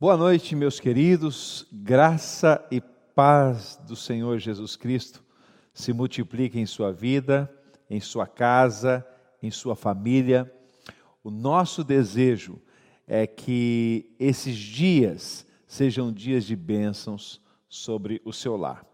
Boa noite, meus queridos. Graça e paz do Senhor Jesus Cristo se multipliquem em sua vida, em sua casa, em sua família. O nosso desejo é que esses dias sejam dias de bênçãos sobre o seu lar.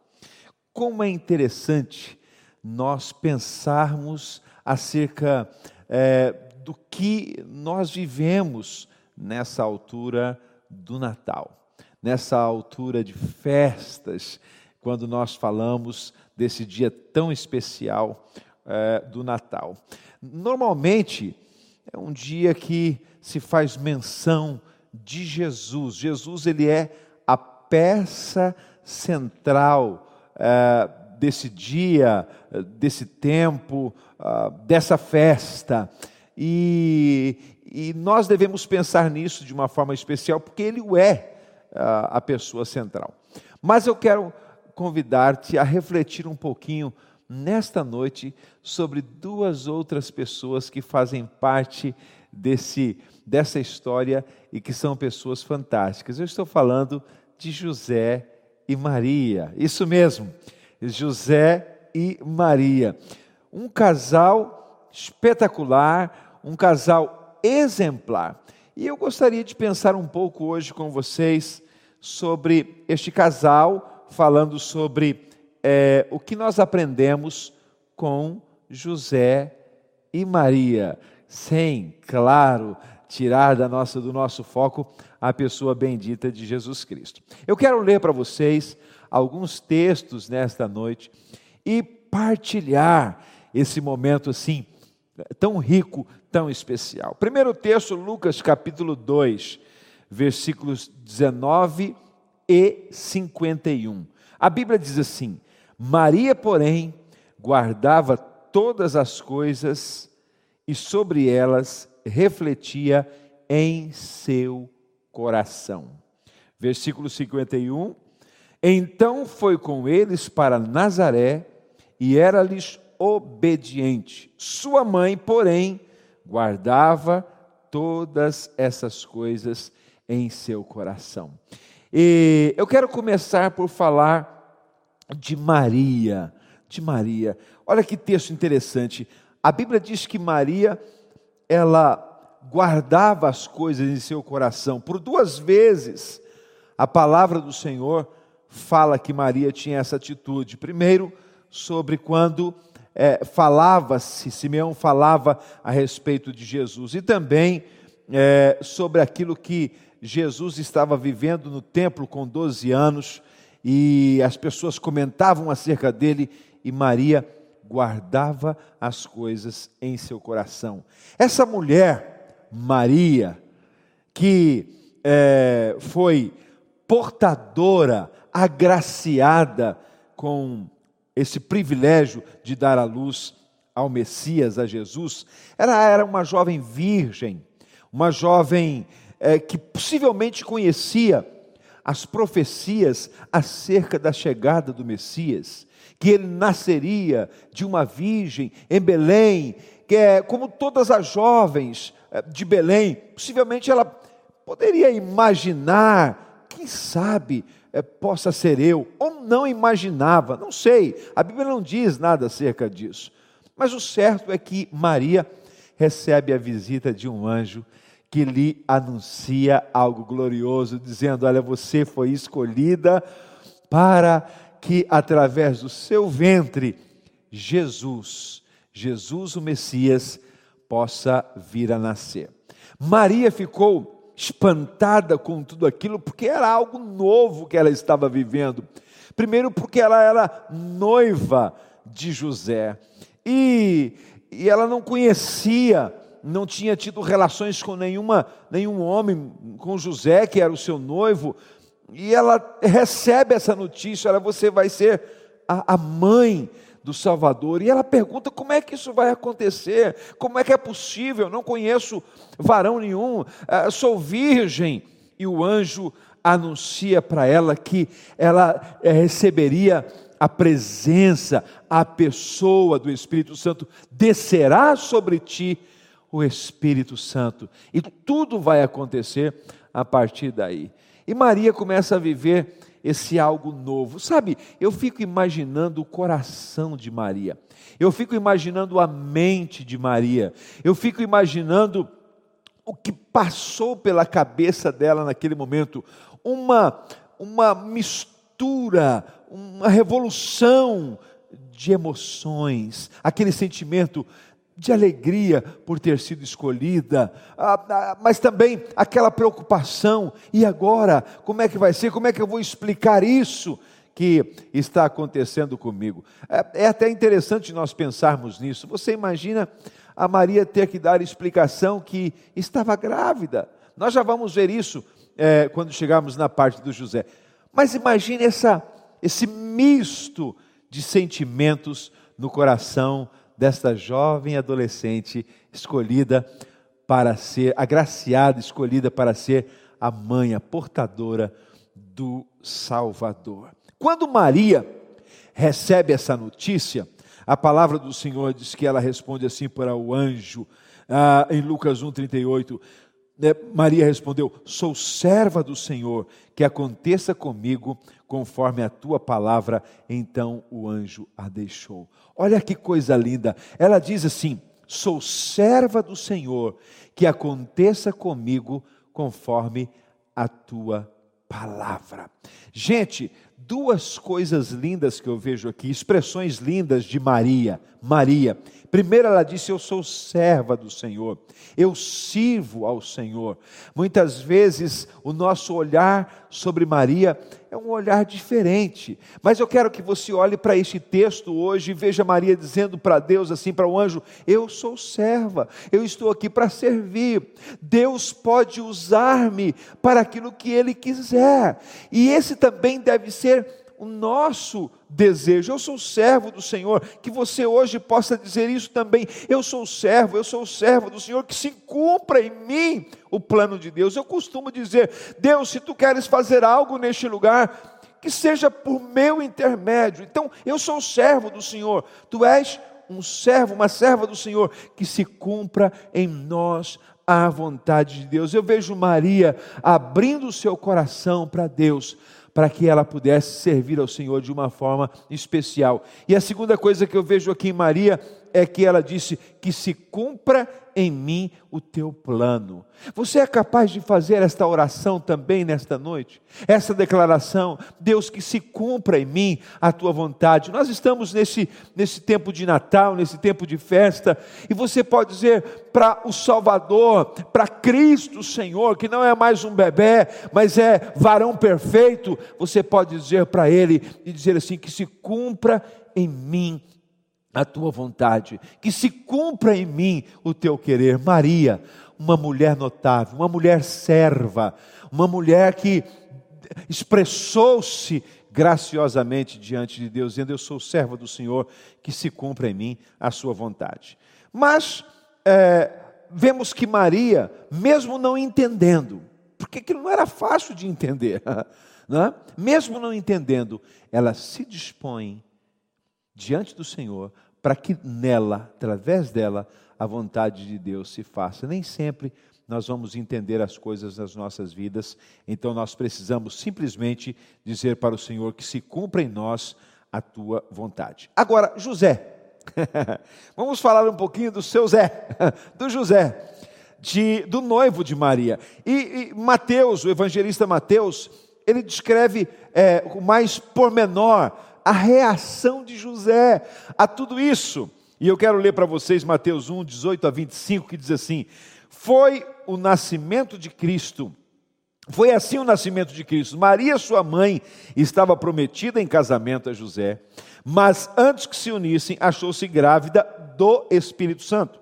Como é interessante nós pensarmos acerca é, do que nós vivemos nessa altura do Natal, nessa altura de festas, quando nós falamos desse dia tão especial é, do Natal. Normalmente é um dia que se faz menção de Jesus. Jesus ele é a peça central é, desse dia, desse tempo, uh, dessa festa. E, e nós devemos pensar nisso de uma forma especial, porque ele é a pessoa central. Mas eu quero convidar-te a refletir um pouquinho nesta noite sobre duas outras pessoas que fazem parte desse, dessa história e que são pessoas fantásticas. Eu estou falando de José e Maria. Isso mesmo, José e Maria. Um casal espetacular, um casal exemplar. E eu gostaria de pensar um pouco hoje com vocês sobre este casal, falando sobre é, o que nós aprendemos com José e Maria, sem, claro, tirar da nossa, do nosso foco a pessoa bendita de Jesus Cristo. Eu quero ler para vocês alguns textos nesta noite e partilhar esse momento assim tão rico, tão especial. Primeiro texto, Lucas capítulo 2, versículos 19 e 51. A Bíblia diz assim: Maria, porém, guardava todas as coisas e sobre elas refletia em seu coração. Versículo 51. Então foi com eles para Nazaré e era-lhes obediente. Sua mãe, porém, guardava todas essas coisas em seu coração. E eu quero começar por falar de Maria, de Maria. Olha que texto interessante. A Bíblia diz que Maria ela guardava as coisas em seu coração. Por duas vezes a palavra do Senhor fala que Maria tinha essa atitude. Primeiro, sobre quando é, falava-se, Simeão falava a respeito de Jesus e também é, sobre aquilo que Jesus estava vivendo no templo com 12 anos e as pessoas comentavam acerca dele e Maria guardava as coisas em seu coração. Essa mulher, Maria, que é, foi portadora, agraciada com esse privilégio de dar a luz ao Messias, a Jesus, ela era uma jovem virgem, uma jovem é, que possivelmente conhecia as profecias acerca da chegada do Messias, que ele nasceria de uma virgem em Belém, que é como todas as jovens é, de Belém, possivelmente ela poderia imaginar, quem sabe, é, possa ser eu, ou não imaginava, não sei, a Bíblia não diz nada acerca disso. Mas o certo é que Maria recebe a visita de um anjo que lhe anuncia algo glorioso, dizendo: Olha, você foi escolhida para que através do seu ventre, Jesus, Jesus o Messias, possa vir a nascer. Maria ficou espantada com tudo aquilo, porque era algo novo que ela estava vivendo. Primeiro, porque ela era noiva de José e, e ela não conhecia, não tinha tido relações com nenhuma, nenhum homem, com José, que era o seu noivo, e ela recebe essa notícia: olha, você vai ser a, a mãe do Salvador. E ela pergunta: como é que isso vai acontecer? Como é que é possível? Não conheço varão nenhum, eh, sou virgem. E o anjo anuncia para ela que ela eh, receberia a presença, a pessoa do Espírito Santo, descerá sobre ti o Espírito Santo, e tudo vai acontecer a partir daí. E Maria começa a viver esse algo novo. Sabe, eu fico imaginando o coração de Maria, eu fico imaginando a mente de Maria, eu fico imaginando o que passou pela cabeça dela naquele momento, uma, uma mistura, uma revolução de emoções, aquele sentimento de alegria por ter sido escolhida, ah, ah, mas também aquela preocupação: e agora? Como é que vai ser? Como é que eu vou explicar isso que está acontecendo comigo? É, é até interessante nós pensarmos nisso. Você imagina a Maria ter que dar explicação que estava grávida. Nós já vamos ver isso é, quando chegarmos na parte do José. Mas imagine essa, esse misto de sentimentos no coração desta jovem adolescente escolhida para ser, agraciada, escolhida para ser a mãe, a portadora do Salvador. Quando Maria recebe essa notícia, a palavra do Senhor diz que ela responde assim para o anjo, ah, em Lucas 1,38. Né, Maria respondeu: Sou serva do Senhor, que aconteça comigo conforme a tua palavra. Então o anjo a deixou. Olha que coisa linda. Ela diz assim: Sou serva do Senhor, que aconteça comigo conforme a tua palavra. Gente, duas coisas lindas que eu vejo aqui, expressões lindas de Maria. Maria. Primeiro ela disse: Eu sou serva do Senhor, eu sirvo ao Senhor. Muitas vezes o nosso olhar sobre Maria é um olhar diferente, mas eu quero que você olhe para este texto hoje e veja Maria dizendo para Deus, assim, para o anjo: Eu sou serva, eu estou aqui para servir. Deus pode usar-me para aquilo que Ele quiser, e esse também deve ser o nosso desejo. Eu sou servo do Senhor, que você hoje possa dizer isso também. Eu sou servo, eu sou servo do Senhor, que se cumpra em mim o plano de Deus. Eu costumo dizer: Deus, se tu queres fazer algo neste lugar, que seja por meu intermédio. Então, eu sou servo do Senhor, tu és um servo, uma serva do Senhor, que se cumpra em nós a vontade de Deus. Eu vejo Maria abrindo o seu coração para Deus para que ela pudesse servir ao Senhor de uma forma especial. E a segunda coisa que eu vejo aqui em Maria é que ela disse: Que se cumpra em mim o teu plano. Você é capaz de fazer esta oração também nesta noite? Essa declaração, Deus, que se cumpra em mim a tua vontade. Nós estamos nesse, nesse tempo de Natal, nesse tempo de festa, e você pode dizer para o Salvador, para Cristo Senhor, que não é mais um bebê, mas é varão perfeito, você pode dizer para Ele e dizer assim: Que se cumpra em mim a tua vontade, que se cumpra em mim o teu querer. Maria, uma mulher notável, uma mulher serva, uma mulher que expressou-se graciosamente diante de Deus, dizendo: Eu sou serva do Senhor, que se cumpra em mim a sua vontade. Mas é, vemos que Maria, mesmo não entendendo, porque aquilo não era fácil de entender, não é? mesmo não entendendo, ela se dispõe diante do Senhor para que nela, através dela, a vontade de Deus se faça. Nem sempre nós vamos entender as coisas nas nossas vidas, então nós precisamos simplesmente dizer para o Senhor que se cumpra em nós a tua vontade. Agora, José, vamos falar um pouquinho do seu Zé, do José, de, do noivo de Maria. E, e Mateus, o evangelista Mateus, ele descreve é, com mais pormenor a reação de José a tudo isso. E eu quero ler para vocês Mateus 1, 18 a 25, que diz assim: Foi o nascimento de Cristo. Foi assim o nascimento de Cristo. Maria, sua mãe, estava prometida em casamento a José, mas antes que se unissem, achou-se grávida do Espírito Santo.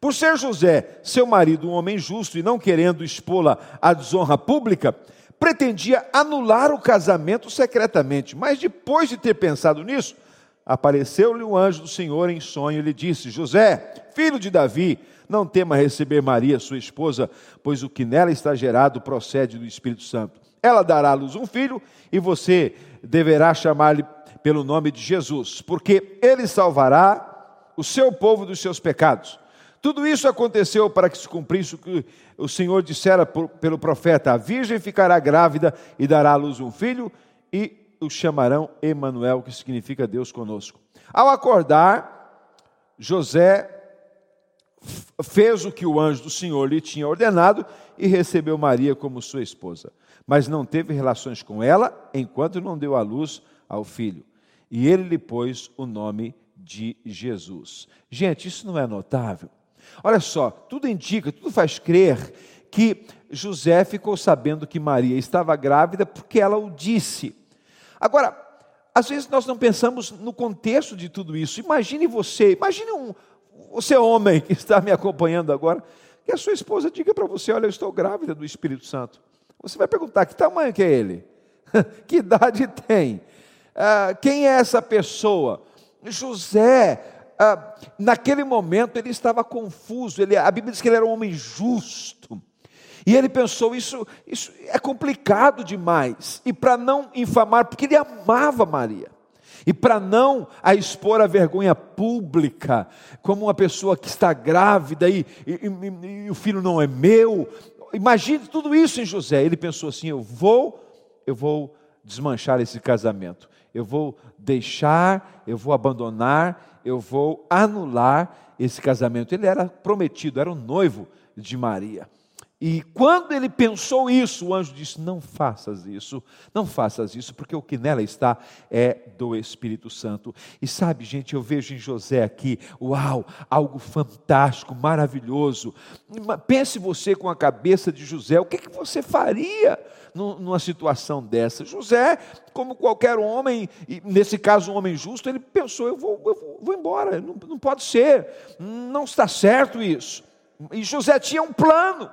Por ser José, seu marido, um homem justo e não querendo expô-la à desonra pública, pretendia anular o casamento secretamente, mas depois de ter pensado nisso, apareceu-lhe o anjo do Senhor em sonho e lhe disse: José, filho de Davi, não tema receber Maria, sua esposa, pois o que nela está gerado procede do Espírito Santo. Ela dará à luz um filho e você deverá chamar-lhe pelo nome de Jesus, porque ele salvará o seu povo dos seus pecados. Tudo isso aconteceu para que se cumprisse o que o Senhor dissera por, pelo profeta: a virgem ficará grávida e dará à luz um filho, e o chamarão Emanuel, que significa Deus conosco. Ao acordar, José fez o que o anjo do Senhor lhe tinha ordenado e recebeu Maria como sua esposa, mas não teve relações com ela enquanto não deu à luz ao filho. E ele lhe pôs o nome de Jesus. Gente, isso não é notável? Olha só, tudo indica, tudo faz crer que José ficou sabendo que Maria estava grávida porque ela o disse. Agora, às vezes nós não pensamos no contexto de tudo isso. Imagine você, imagine um, você homem que está me acompanhando agora, que a sua esposa diga para você: Olha, eu estou grávida do Espírito Santo. Você vai perguntar: Que tamanho que é ele? que idade tem? Ah, quem é essa pessoa? José, ah, naquele momento, ele estava confuso. Ele, a Bíblia diz que ele era um homem justo. E ele pensou: isso, isso é complicado demais. E para não infamar, porque ele amava Maria. E para não a expor à vergonha pública, como uma pessoa que está grávida e, e, e, e, o filho não é meu. Imagine tudo isso em José. Ele pensou assim: eu vou, eu vou desmanchar esse casamento. Eu vou deixar, eu vou abandonar, eu vou anular esse casamento. Ele era prometido, era o noivo de Maria. E quando ele pensou isso, o anjo disse: Não faças isso, não faças isso, porque o que nela está é do Espírito Santo. E sabe, gente, eu vejo em José aqui, uau, algo fantástico, maravilhoso. Pense você com a cabeça de José, o que, que você faria numa situação dessa? José, como qualquer homem, nesse caso um homem justo, ele pensou: Eu vou, eu vou embora, não, não pode ser, não está certo isso. E José tinha um plano.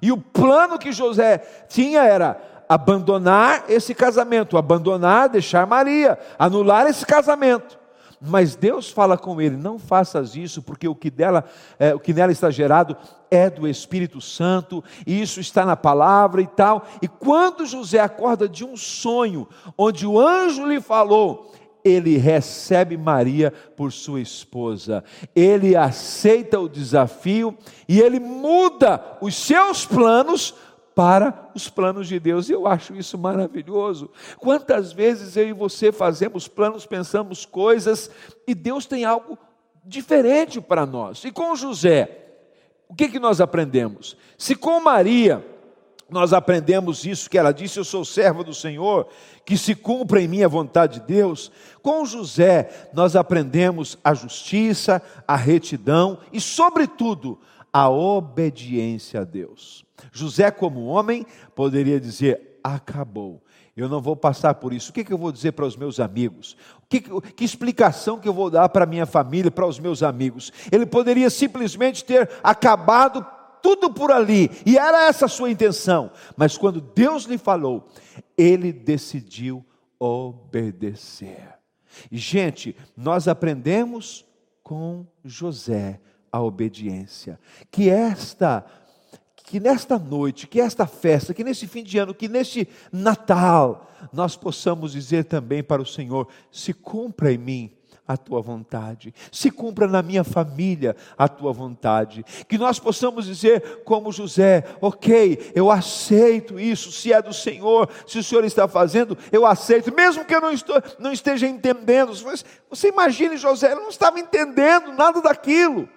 E o plano que José tinha era abandonar esse casamento, abandonar, deixar Maria, anular esse casamento. Mas Deus fala com ele: não faças isso, porque o que, dela, é, o que nela está gerado é do Espírito Santo, e isso está na palavra e tal. E quando José acorda de um sonho, onde o anjo lhe falou: ele recebe Maria por sua esposa, ele aceita o desafio e ele muda os seus planos para os planos de Deus. Eu acho isso maravilhoso. Quantas vezes eu e você fazemos planos, pensamos coisas e Deus tem algo diferente para nós. E com José, o que, que nós aprendemos? Se com Maria nós aprendemos isso que ela disse: Eu sou serva do Senhor, que se cumpra em mim a vontade de Deus. Com José, nós aprendemos a justiça, a retidão e, sobretudo, a obediência a Deus. José, como homem, poderia dizer: Acabou. Eu não vou passar por isso. O que, que eu vou dizer para os meus amigos? Que, que, explicação que eu vou dar para a minha família, para os meus amigos? Ele poderia simplesmente ter acabado tudo por ali, e era essa a sua intenção. Mas quando Deus lhe falou, ele decidiu obedecer. Gente, nós aprendemos com José a obediência. Que esta que nesta noite, que esta festa, que nesse fim de ano, que neste Natal, nós possamos dizer também para o Senhor: se cumpra em mim a tua vontade, se cumpra na minha família a tua vontade, que nós possamos dizer, como José, ok, eu aceito isso, se é do Senhor, se o Senhor está fazendo, eu aceito, mesmo que eu não, estou, não esteja entendendo. Você imagine José, ele não estava entendendo nada daquilo,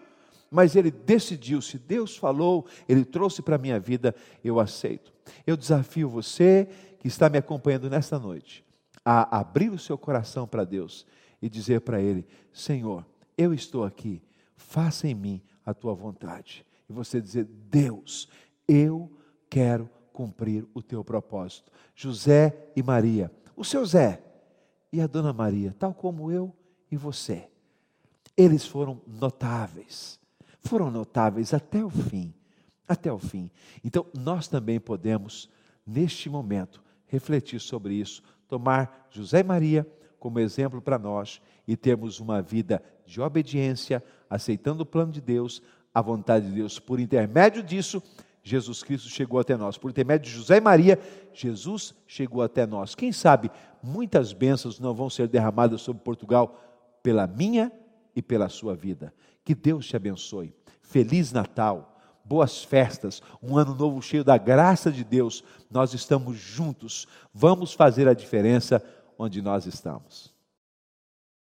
mas ele decidiu, se Deus falou, ele trouxe para a minha vida, eu aceito. Eu desafio você que está me acompanhando nesta noite a abrir o seu coração para Deus e dizer para Ele: Senhor, eu estou aqui, faça em mim a tua vontade. E você dizer: Deus, eu quero cumprir o teu propósito. José e Maria, o seu Zé e a dona Maria, tal como eu e você, eles foram notáveis, foram notáveis até o fim, até o fim. Então, nós também podemos, neste momento, refletir sobre isso, tomar José e Maria como exemplo para nós e termos uma vida de obediência, aceitando o plano de Deus, a vontade de Deus. Por intermédio disso, Jesus Cristo chegou até nós. Por intermédio de José e Maria, Jesus chegou até nós. Quem sabe muitas bênçãos não vão ser derramadas sobre Portugal pela minha e pela sua vida. Que Deus te abençoe. Feliz Natal, boas festas, um ano novo cheio da graça de Deus. Nós estamos juntos, vamos fazer a diferença onde nós estamos.